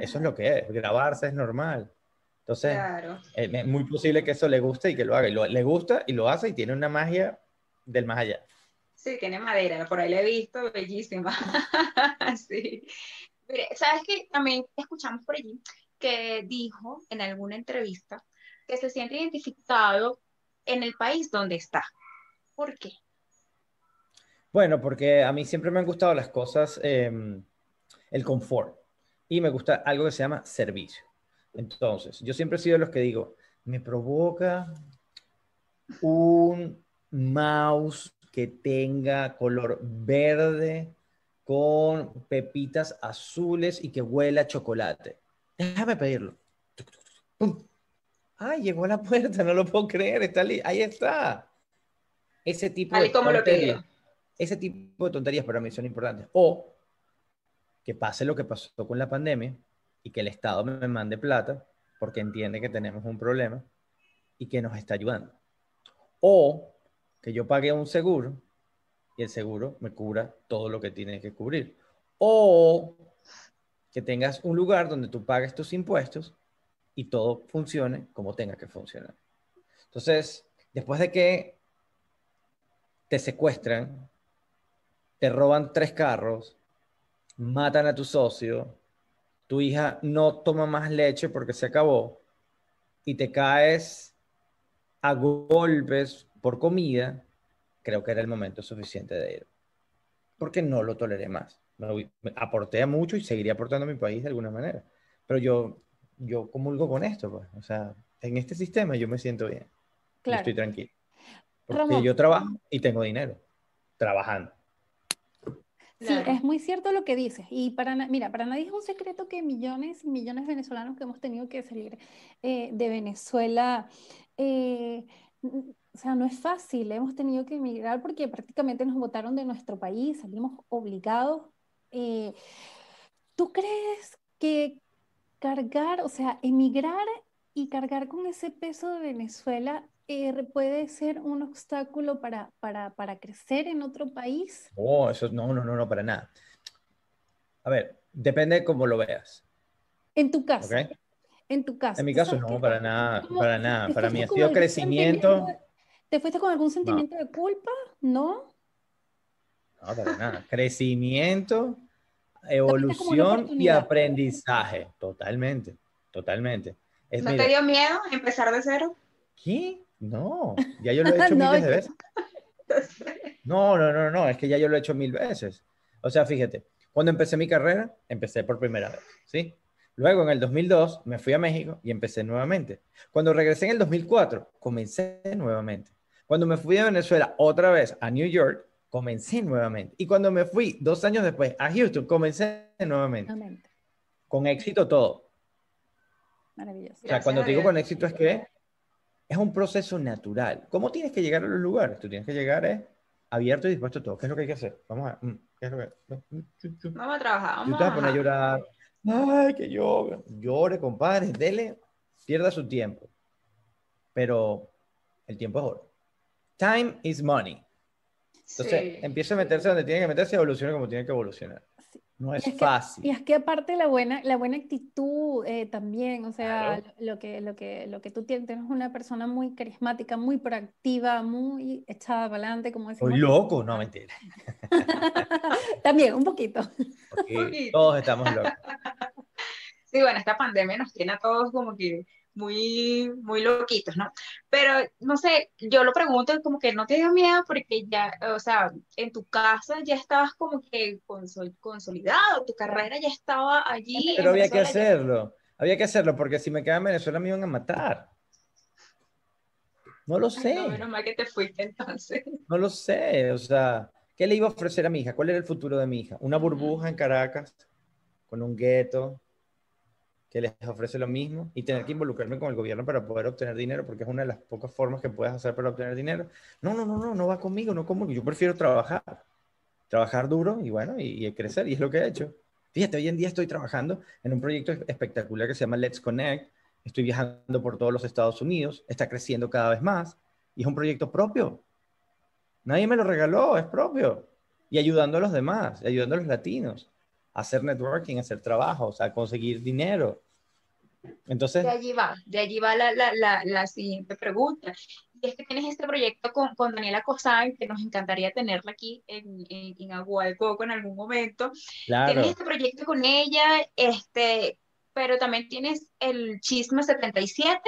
Eso es lo que es, grabarse es normal. Entonces, eh, es muy posible que eso le guste y que lo haga. Y le gusta y lo hace y tiene una magia del más allá. Sí, tiene madera, por ahí la he visto, bellísima. [LAUGHS] sí. ¿Sabes qué? También escuchamos por allí que dijo en alguna entrevista que se siente identificado en el país donde está. ¿Por qué? Bueno, porque a mí siempre me han gustado las cosas, em, el confort, y me gusta algo que se llama servicio. Entonces, yo siempre he sido de los que digo, me provoca un mouse que tenga color verde con pepitas azules y que huela a chocolate. Déjame pedirlo. Ay, llegó a la puerta, no lo puedo creer, está ahí está. Ese tipo de como lo. Ese tipo de tonterías para mí son importantes. O que pase lo que pasó con la pandemia y que el Estado me mande plata porque entiende que tenemos un problema y que nos está ayudando. O que yo pague un seguro y el seguro me cubra todo lo que tiene que cubrir. O que tengas un lugar donde tú pagues tus impuestos y todo funcione como tenga que funcionar. Entonces, después de que te secuestran te roban tres carros, matan a tu socio, tu hija no toma más leche porque se acabó y te caes a golpes por comida, creo que era el momento suficiente de ir. Porque no lo toleré más. Me, aporté a mucho y seguiría aportando a mi país de alguna manera. Pero yo, yo comulgo con esto, pues. O sea, en este sistema yo me siento bien. estoy tranquilo. Porque yo trabajo y tengo dinero. Trabajando. Sí, es muy cierto lo que dices. Y para, mira, para nadie es un secreto que millones y millones de venezolanos que hemos tenido que salir eh, de Venezuela, eh, o sea, no es fácil. Hemos tenido que emigrar porque prácticamente nos votaron de nuestro país, salimos obligados. Eh, ¿Tú crees que cargar, o sea, emigrar y cargar con ese peso de Venezuela eh, puede ser un obstáculo para, para, para, crecer en otro país? Oh, eso no, no, no, no, para nada. A ver, depende de cómo lo veas. En tu caso. En tu caso. En mi caso no, para nada, para nada. Para mí ha sido crecimiento. ¿Te fuiste con algún sentimiento de culpa? ¿No? No, para nada. [LAUGHS] crecimiento, evolución y aprendizaje. Totalmente, totalmente. ¿No te dio miedo empezar de cero? ¿Qué? No, ya yo lo he [LAUGHS] hecho miles de veces. No, no, no, no, es que ya yo lo he hecho mil veces. O sea, fíjate, cuando empecé mi carrera, empecé por primera vez, ¿sí? Luego en el 2002 me fui a México y empecé nuevamente. Cuando regresé en el 2004, comencé nuevamente. Cuando me fui a Venezuela otra vez a New York, comencé nuevamente. Y cuando me fui dos años después a Houston, comencé nuevamente. Con éxito todo. Maravilloso. O sea, cuando digo con éxito es que es un proceso natural. ¿Cómo tienes que llegar a los lugares? Tú tienes que llegar eh, abierto y dispuesto a todo. ¿Qué es lo que hay que hacer? Vamos a... mm, ¿Qué es lo que... Vamos a trabajar, vamos usted va a poner a a llorar, ay, que llore, llore, compadre, dele, pierda su tiempo. Pero el tiempo es oro. Time is money. Entonces, Sí. empieza a meterse donde tiene que meterse y evoluciona como tiene que evolucionar. No es Y es que- fácil. Y es que aparte la buena, la buena actitud eh, también, o sea, Claro. lo que, lo que, lo que tú tienes, tienes una persona muy carismática, muy proactiva, muy echada para adelante, como decimos. Soy loco, no mentira. [LAUGHS] También, un poquito. porque poquito. todos estamos locos. [LAUGHS] Sí, bueno, esta pandemia nos tiene a todos como que muy, muy loquitos, ¿no? Pero, no sé, yo lo pregunto como que no te dio miedo porque ya, o sea, en tu casa ya estabas como que consol- consolidado, tu carrera ya estaba allí. Pero había que ya- hacerlo. Había que hacerlo porque si me quedaba en Venezuela me iban a matar. No lo Ay, sé. no, menos mal que te fuiste entonces. [LAUGHS] No lo sé, o sea, ¿qué le iba a ofrecer a mi hija? ¿Cuál era el futuro de mi hija? ¿Una burbuja en Caracas con un gueto que les ofrece lo mismo y tener que involucrarme con el gobierno para poder obtener dinero porque es una de las pocas formas que puedes hacer para obtener dinero? No, no, no, no, no va conmigo, no conmigo. Yo prefiero trabajar, trabajar duro y bueno, y, crecer, y es lo que he hecho. Fíjate, hoy en día estoy trabajando en un proyecto espectacular que se llama Let's Connect. Estoy viajando por todos los Estados Unidos, está creciendo cada vez más y es un proyecto propio. Nadie me lo regaló, es propio. Y ayudando a los demás, ayudando a los latinos hacer networking, hacer trabajos, a conseguir dinero. Entonces, De allí va, de allí va la, la, la, la siguiente pregunta. Y es que tienes este proyecto con, con Daniela Cosán, que nos encantaría tenerla aquí en, en, en Agua de Coco en algún momento. claro, Tienes este proyecto con ella, este, pero también tienes el Chisme 77.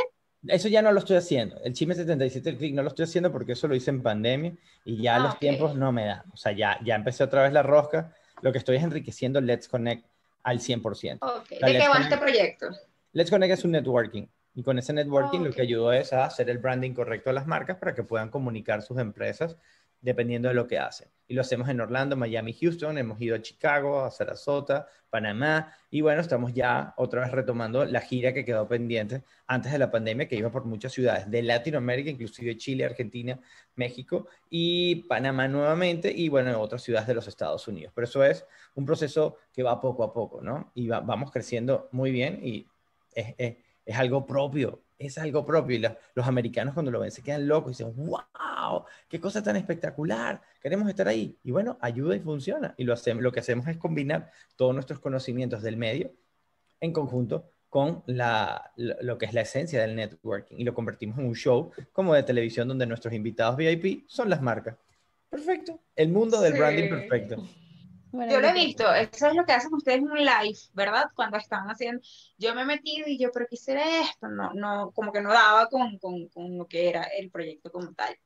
eso ya no lo estoy haciendo. El Chisme 77 el click no lo estoy haciendo porque eso lo hice en pandemia y ya Ah, los ok. tiempos no me dan. O sea, ya, ya empecé otra vez la rosca. Lo que estoy es enriqueciendo Let's Connect al 100%. Ok, ¿De Dale, qué va Connect. este proyecto? Let's Connect es un networking. Y con ese networking lo que ayudó es a hacer el branding correcto a las marcas para que puedan comunicar sus empresas dependiendo de lo que hacen. Y lo hacemos en Orlando, Miami, Houston, hemos ido a Chicago, a Sarasota, Panamá, y bueno, estamos ya otra vez retomando la gira que quedó pendiente antes de la pandemia, que iba por muchas ciudades de Latinoamérica, inclusive Chile, Argentina, México y Panamá nuevamente, y bueno, otras ciudades de los Estados Unidos. Pero eso es un proceso que va poco a poco, ¿no? Y va- vamos creciendo muy bien y es algo propio, es algo propio. Y la- los americanos cuando lo ven se quedan locos y dicen, wow, qué cosa tan espectacular, queremos estar ahí. Y bueno, ayuda y funciona. Y lo, hacemos, lo que hacemos es combinar todos nuestros conocimientos del medio en conjunto con la, lo que es la esencia del networking y lo convertimos en un show como de televisión donde nuestros invitados VIP son las marcas. Perfecto. El mundo del Sí. branding perfecto. Bueno, Yo lo he visto, eso es lo que hacen ustedes en un live, ¿verdad? Cuando están haciendo, yo me he metido y yo, pero qué será esto, no, no, como que no daba con, con, con lo que era el proyecto como tal.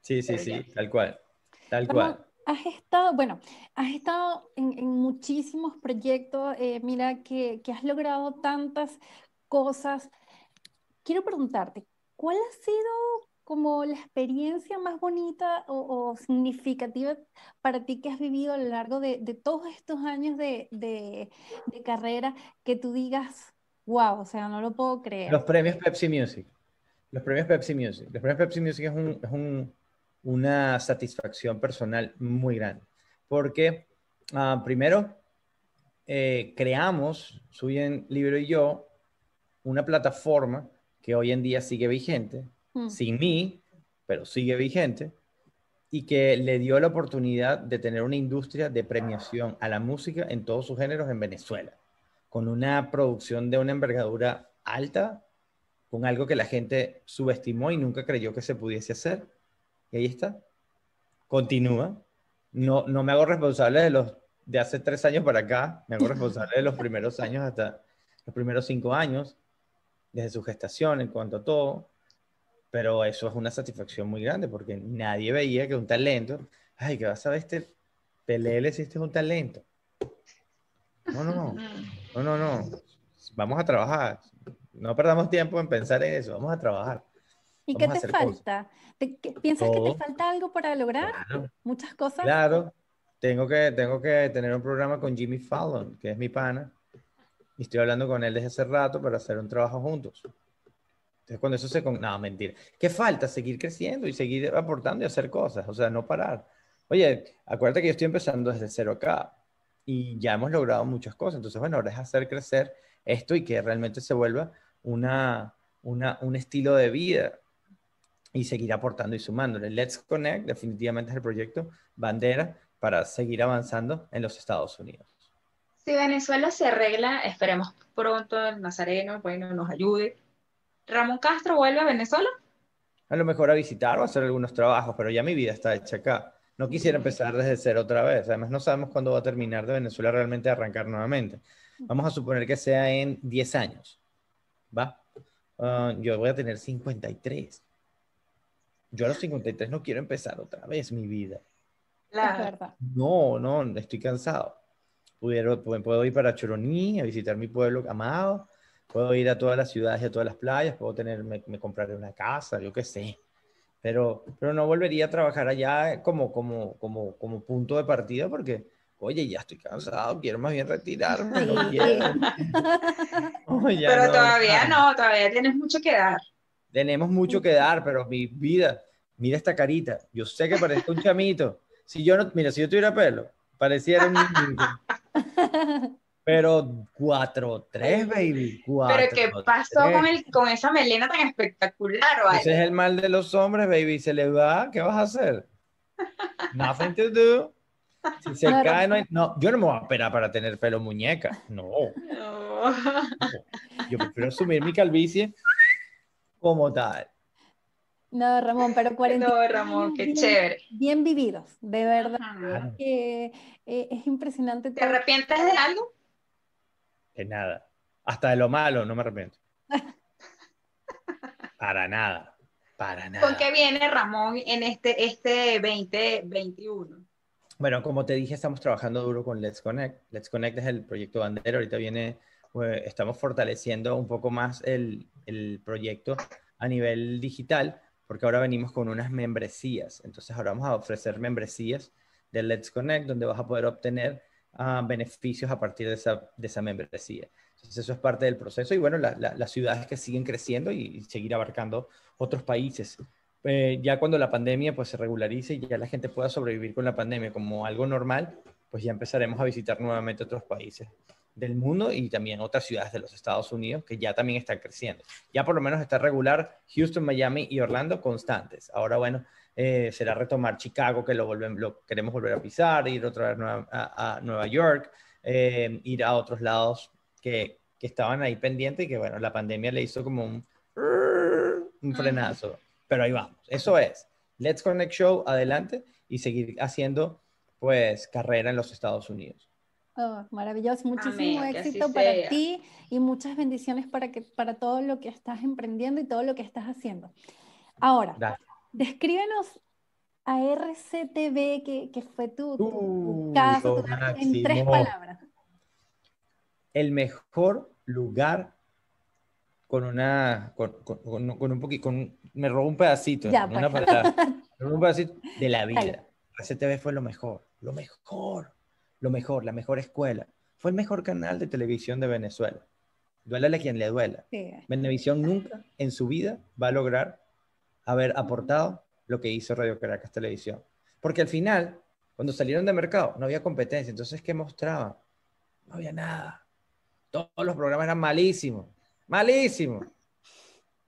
Sí, sí, Pero sí, ya. tal cual. Tal Bueno, cual. has estado, bueno, has estado en, en muchísimos proyectos, eh, mira que, que has logrado tantas cosas. Quiero preguntarte, ¿cuál ha sido como la experiencia más bonita o, o significativa para ti que has vivido a lo largo de, de todos estos años de, de- de carrera que tú digas, wow, o sea, no lo puedo creer? Los premios Pepsi Music. Los premios Pepsi Music. Los premios Pepsi Music es, un- es un- una satisfacción personal muy grande. Porque, ah, primero, eh, creamos, Suyen Libro y yo, una plataforma que hoy en día sigue vigente, Mm. sin mí, pero sigue vigente, y que le dio la oportunidad de tener una industria de premiación a la música en todos sus géneros en Venezuela, con una producción de una envergadura alta, con algo que la gente subestimó y nunca creyó que se pudiese hacer. Y ahí está. Continúa. No, no me hago responsable de los de hace tres años para acá, me hago responsable de los primeros años hasta los primeros cinco años, desde su gestación en cuanto a todo. Pero eso es una satisfacción muy grande porque nadie veía que un talento, ay, que vas a ver este Pelele si este es un talento. No, no, [LAUGHS] no, no, no. Vamos a trabajar. No perdamos tiempo en pensar en eso, vamos a trabajar. ¿Y qué te falta? ¿Te- qué- ¿Piensas que te falta algo para lograr? Claro. Muchas cosas. Claro, tengo que, tengo que tener un programa con Jimmy Fallon, que es mi pana, y estoy hablando con él desde hace rato para hacer un trabajo juntos. Entonces, cuando eso se... con- No, mentira. ¿Qué falta? Seguir creciendo y seguir aportando y hacer cosas, o sea, no parar. Oye, acuérdate que yo estoy empezando desde cero acá y ya hemos logrado muchas cosas. Entonces, bueno, ahora es hacer crecer esto y que realmente se vuelva una, una, un estilo de vida y seguir aportando y sumándole. Let's Connect definitivamente es el proyecto bandera para seguir avanzando en los Estados Unidos. Si Venezuela se arregla, esperemos pronto el Nazareno, bueno, nos ayude. Ramón Castro vuelve a Venezuela. A lo mejor a visitar o a hacer algunos trabajos, pero ya mi vida está hecha acá. No quisiera empezar desde cero otra vez. Además, no sabemos cuándo va a terminar de Venezuela realmente arrancar nuevamente. Vamos a suponer que sea en 10 años. ¿Va? Ah, yo voy a tener 53. Yo a los 53 no quiero empezar otra vez mi vida. Claro. verdad. No, no, estoy cansado. Pudiero- pu- puedo ir para Choroní a visitar mi pueblo amado. Puedo ir a todas las ciudades y a todas las playas. Puedo tener, me, me compraré una casa, yo qué sé. Pero, pero no volvería a trabajar allá como, como, como, como punto de partida porque, oye, ya estoy cansado, quiero más bien retirarme. no quiero. [LAUGHS] No, ya Pero no. todavía no, todavía tienes mucho que dar. Tenemos mucho que dar, pero mi vida, mira esta carita. Yo sé que parezco un chamito. Si yo no, mira, si yo tuviera pelo, pareciera un niñito. [LAUGHS] Pero 4-3, baby. Pero ¿qué 4-3. pasó con, el, con esa melena tan espectacular, ¿vale? Ese es el mal de los hombres, baby. Se le va, ¿qué vas a hacer? Nothing to do. Si se Claro. cae, no, hay- no, yo no me voy a operar para tener pelo muñeca. No. No. Yo prefiero asumir mi calvicie como tal. No, Ramón, pero 40 No, Ramón, qué bien, chévere. bien vividos, de verdad que eh, es impresionante ¿Te todo. arrepientes de algo? De nada. Hasta de lo malo, no me arrepiento. [LAUGHS] Para nada. Para nada. ¿Con qué viene Ramón en este, este 2021? Bueno, como te dije, estamos trabajando duro con Let's Connect. Let's Connect es el proyecto bandera. Ahorita viene, eh, estamos fortaleciendo un poco más el, el proyecto a nivel digital, porque ahora venimos con unas membresías. Entonces, ahora vamos a ofrecer membresías de Let's Connect, donde vas a poder obtener beneficios a partir de esa, de esa membresía. Entonces, eso es parte del proceso. Y bueno, la- la- las ciudades que siguen creciendo y, y seguir abarcando otros países. Eh, ya cuando la pandemia pues se regularice y ya la gente pueda sobrevivir con la pandemia como algo normal, pues ya empezaremos a visitar nuevamente otros países del mundo y también otras ciudades de los Estados Unidos que ya también están creciendo. Ya por lo menos está regular Houston, Miami y Orlando constantes. Ahora, bueno, eh, será retomar Chicago, que lo, volvemos, lo queremos volver a pisar, ir otra vez nueva- a, a Nueva York, eh, ir a otros lados que, que estaban ahí pendientes y que, bueno, la pandemia le hizo como un, un frenazo. Pero ahí vamos. Eso es. Let's Connect Show, adelante y seguir haciendo, pues, carrera en los Estados Unidos. Oh, maravilloso, muchísimo Amén, éxito para sea. ti y muchas bendiciones para, que, para todo lo que estás emprendiendo y todo lo que estás haciendo. Ahora, Gracias. Descríbenos a RCTV, que, que fue tu, tu- tu Uh, tu lugar, en tres palabras. El mejor lugar con una, con, con- con- con un poquito, con, me robó un pedacito, Ya, una pues. palabra, me robó un pedacito de la Dale. vida. RCTV fue lo mejor, lo mejor, lo mejor, la mejor escuela. Fue el mejor canal de televisión de Venezuela. Duélale a quien le duela. Sí. Venevisión nunca en su vida va a lograr haber aportado lo que hizo Radio Caracas Televisión. Porque al final, cuando salieron de mercado, no había competencia. Entonces, ¿qué mostraban? No había nada. Todos los programas eran malísimos. Malísimos.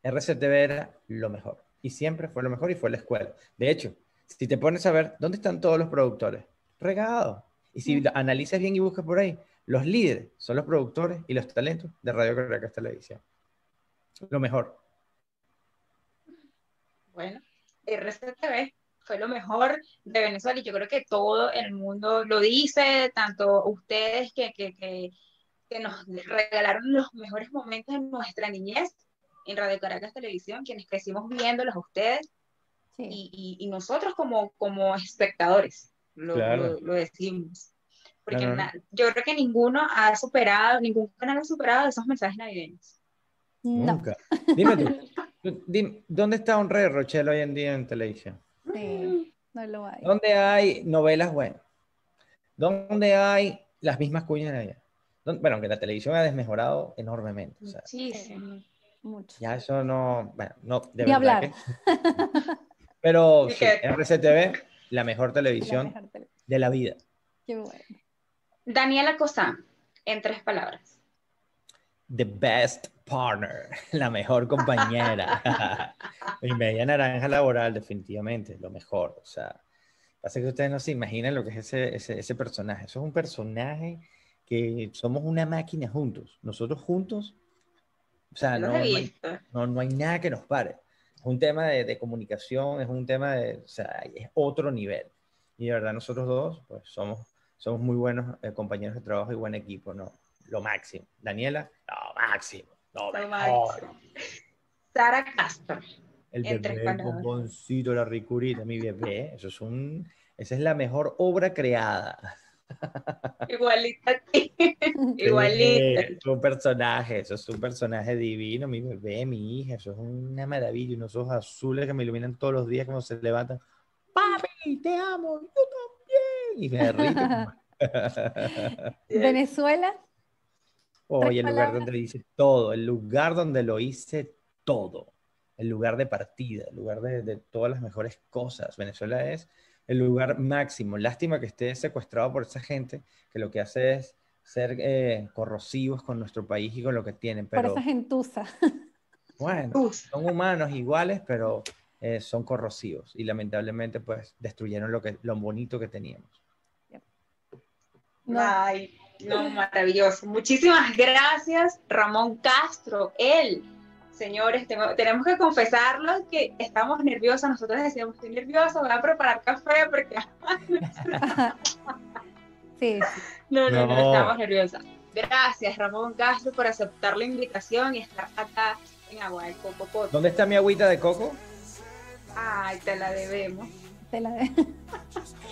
RCTV era lo mejor. Y siempre fue lo mejor y fue la escuela. De hecho, si te pones a ver, ¿dónde están todos los productores? Regados. Y si Mm. analizas bien y buscas por ahí, los líderes son los productores y los talentos de Radio Caracas Televisión. Lo mejor. Bueno, RCTV fue lo mejor de Venezuela y yo creo que todo el mundo lo dice, tanto ustedes que, que, que, que nos regalaron los mejores momentos de nuestra niñez en Radio Caracas Televisión, quienes crecimos viéndolos a ustedes Sí. y, y, y nosotros como, como espectadores lo, Claro. lo, lo decimos. Porque na- yo creo que ninguno ha superado, ningún canal ha superado esos mensajes navideños. No, Nunca. Dime tú, [LAUGHS] dime, ¿dónde está un rey Rochelle hoy en día en televisión? sí, no lo hay. ¿Dónde hay novelas buenas? ¿Dónde hay las mismas cuñas de allá? ¿Dónde- Bueno, aunque la televisión ha desmejorado enormemente. o sea, Muchísimo. mucho. Ya eso no, bueno, no, de Ni verdad hablar. que- [LAUGHS] Pero ¿Y sí? RCTV, la mejor La televisión mejor tele- de la vida. Qué bueno. Daniela Cosán, en tres palabras. The best partner, [LAUGHS] la mejor compañera. [LAUGHS] Mi media naranja laboral, definitivamente, lo mejor. O sea, pasa que ustedes no se imaginan lo que es ese, ese, ese personaje. Eso es un personaje que somos una máquina juntos. Nosotros juntos, o sea, no, no hay, no, no hay nada que nos pare. Es un tema de, de comunicación, es un tema de, o sea, es otro nivel. Y de verdad nosotros dos, pues somos, somos muy buenos eh, compañeros de trabajo y buen equipo, ¿no? Lo máximo. Daniela, lo máximo. Lo Lo mejor. máximo. Sara Castro. El bebé, el bomboncito, la ricurita, mi bebé. Eso es un, esa es la mejor obra creada. [LAUGHS] Igualita a ti. [LAUGHS] Igualita. es un personaje, eso es un personaje divino, mi bebé, mi hija, eso es una maravilla, unos ojos azules que me iluminan todos los días cuando se levantan. Papi, te amo, yo también. Y me derrito. [LAUGHS] Venezuela, Oye, el lugar palabras. donde hice todo, el lugar donde lo hice todo, el lugar de partida, el lugar de, de todas las mejores cosas. Venezuela es el lugar máximo. Lástima que esté secuestrado por esa gente que lo que hace es ser eh, corrosivos con nuestro país y con lo que tienen. por Pero esa gentuza. [LAUGHS] bueno, son humanos iguales, pero eh, son corrosivos y lamentablemente pues destruyeron lo, que, lo bonito que teníamos. No, Ay, no, maravilloso. Muchísimas gracias, Ramón Castro. Él, señores, tengo- tenemos que confesarlo que estamos nerviosos. Nosotros decíamos, estoy nerviosa, voy a preparar café porque [LAUGHS] sí, no, no, no, No. estamos nerviosas. Gracias, Ramón Castro, por aceptar la invitación y estar acá en Agua de Coco. ¿Dónde está mi agüita de coco? Ay, te la debemos. Te la de-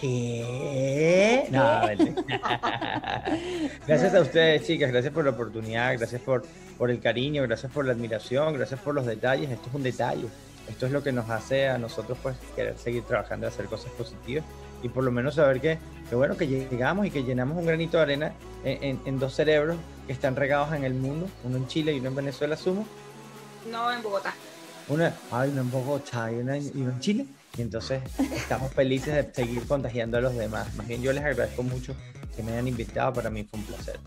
¿Qué? [LAUGHS] No, mentira. [LAUGHS] gracias a ustedes, chicas. Gracias por la oportunidad. Gracias por, por el cariño. Gracias por la admiración. Gracias por los detalles. Esto es un detalle. Esto es lo que nos hace a nosotros, pues, querer seguir trabajando y hacer cosas positivas. Y por lo menos saber que, que bueno, que llegamos y que llenamos un granito de arena en, en- en dos cerebros que están regados en el mundo. Uno en Chile y uno en Venezuela, sumo. No en Bogotá. Una, hay una en Bogotá y una en, y una en Chile. Y entonces estamos felices de seguir contagiando a los demás. Más bien yo les agradezco mucho que me hayan invitado. Para mí fue un placer.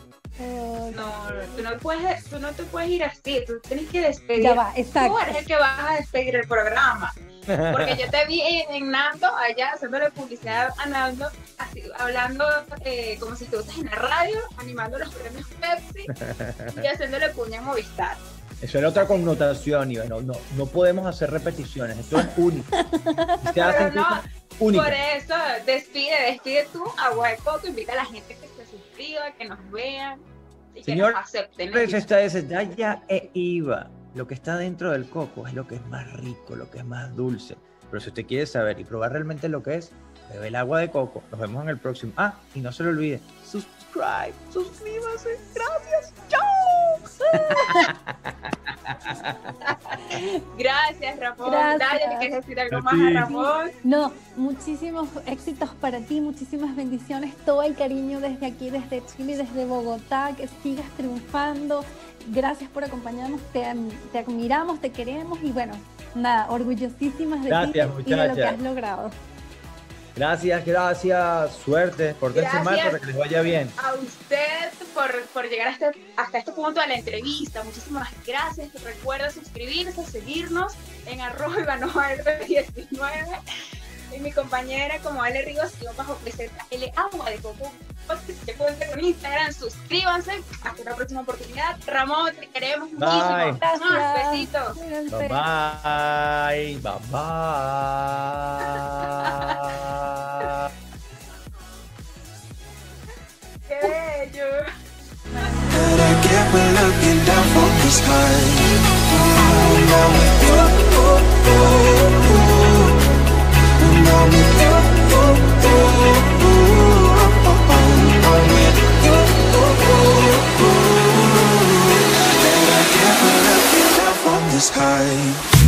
No, tú no, puedes, tú no te puedes ir así. Tú tienes que despedir. ya va, Tú exacto. eres el que vas a despedir el programa. Porque yo te vi en, en Nando allá haciéndole publicidad a Nando, así, hablando eh, como si estuvieses en la radio, animando los premios Pepsi y haciéndole puña a Movistar. Eso era otra connotación, Iván. No, no, no podemos hacer repeticiones. Esto es único. [LAUGHS] Ustedes hacen Pero no, cosas únicas. Por eso, despide, despide tú a Coco, invita a la gente que se suscriba, que nos vean y Señor, que nos acepten. Pues esta es Daya e Iva. Lo que está dentro del coco es lo que es más rico, lo que es más dulce. Pero si usted quiere saber y probar realmente lo que es, bebe el agua de coco. Nos vemos en el próximo. Ah, y no se lo olvide, subscribe, suscríbase. Gracias. Chao. [LAUGHS] [LAUGHS] Gracias, Ramón. Gracias. Dale, ¿le quieres decir algo A más ti. a Ramón? No, muchísimos éxitos para ti, muchísimas bendiciones, todo el cariño desde aquí, desde Chile, desde Bogotá, que sigas triunfando. Gracias por acompañarnos, te, am- te admiramos, te queremos y bueno, nada, orgullosísimas de Gracias, ti y de lo que has logrado. Gracias, gracias. Suerte. Pórtense mal para que les vaya bien. a usted por, por llegar hasta, hasta este punto de la entrevista. Muchísimas gracias. Recuerda suscribirse, seguirnos en arroba ivanoa19 y mi compañera como Ale Ríos y bajo presenta el agua de coco. Que cuenta con Instagram, suscríbanse. Hasta la próxima oportunidad. Ramón, te queremos Bye. muchísimo. Gracias. Besitos. Bye bye. Bye bye. Qué bello. that I get when looking down from the sky. When this high.